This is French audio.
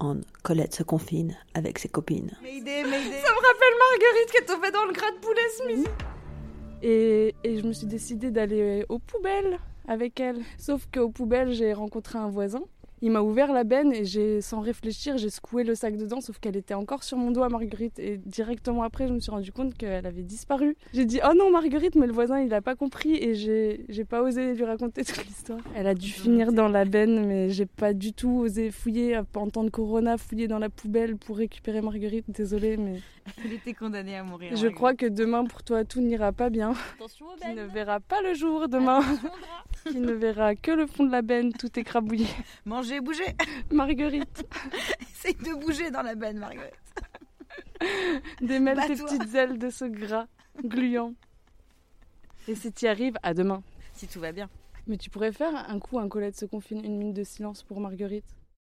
on Colette se confine avec ses copines. Ça me rappelle Marguerite qui est tombée dans le gras de poulet Smith. Et, et je me suis décidée d'aller aux poubelles avec elle. Sauf qu'aux poubelles, j'ai rencontré un voisin. Il m'a ouvert la benne et j'ai, sans réfléchir, j'ai secoué le sac dedans, sauf qu'elle était encore sur mon doigt, Marguerite. Et directement après, je me suis rendu compte qu'elle avait disparu. J'ai dit Oh non, Marguerite, mais le voisin, il a pas compris et j'ai, j'ai pas osé lui raconter toute l'histoire. Elle a dû finir dans la benne, mais j'ai pas du tout osé fouiller, en temps de Corona, fouiller dans la poubelle pour récupérer Marguerite. Désolée, mais. Elle était condamnée à mourir. Je crois que demain, pour toi, tout n'ira pas bien. Attention aux Qui ne verra pas le jour demain. Qui ne verra que le fond de la benne, tout écrabouillé. Manger, bouger. Marguerite. Essaye de bouger dans la benne, Marguerite. Démêle tes petites ailes de ce gras gluant. Et si tu y arrives, à demain. Si tout va bien. Mais tu pourrais faire un coup, un Colette se confine, une minute de silence pour Marguerite.